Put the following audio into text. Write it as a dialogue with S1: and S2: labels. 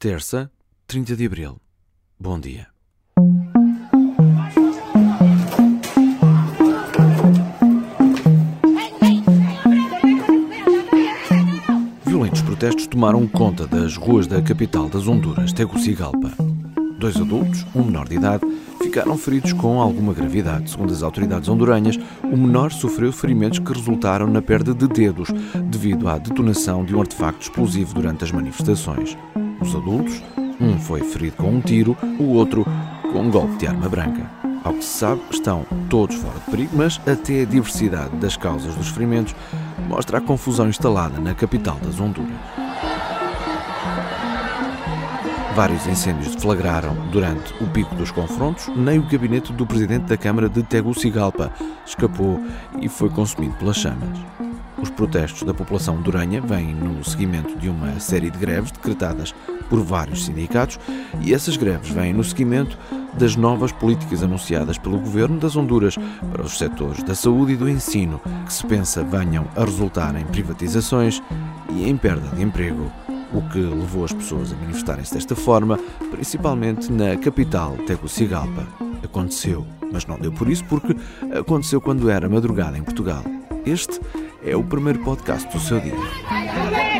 S1: Terça, 30 de abril. Bom dia. Violentos protestos tomaram conta das ruas da capital das Honduras, Tegucigalpa. Dois adultos, um menor de idade, ficaram feridos com alguma gravidade. Segundo as autoridades honduranhas, o menor sofreu ferimentos que resultaram na perda de dedos devido à detonação de um artefacto explosivo durante as manifestações. Os adultos, um foi ferido com um tiro, o outro com um golpe de arma branca. Ao que se sabe, estão todos fora de perigo, mas até a diversidade das causas dos ferimentos mostra a confusão instalada na capital das Honduras. Vários incêndios deflagraram durante o pico dos confrontos, nem o gabinete do presidente da Câmara de Tegucigalpa escapou e foi consumido pelas chamas. Os protestos da população duranha vêm no seguimento de uma série de greves decretadas por vários sindicatos e essas greves vêm no seguimento das novas políticas anunciadas pelo governo das Honduras para os setores da saúde e do ensino, que se pensa venham a resultar em privatizações e em perda de emprego o que levou as pessoas a manifestarem-se desta forma, principalmente na capital Tegucigalpa. Aconteceu, mas não deu por isso porque aconteceu quando era madrugada em Portugal. Este é o primeiro podcast do seu dia.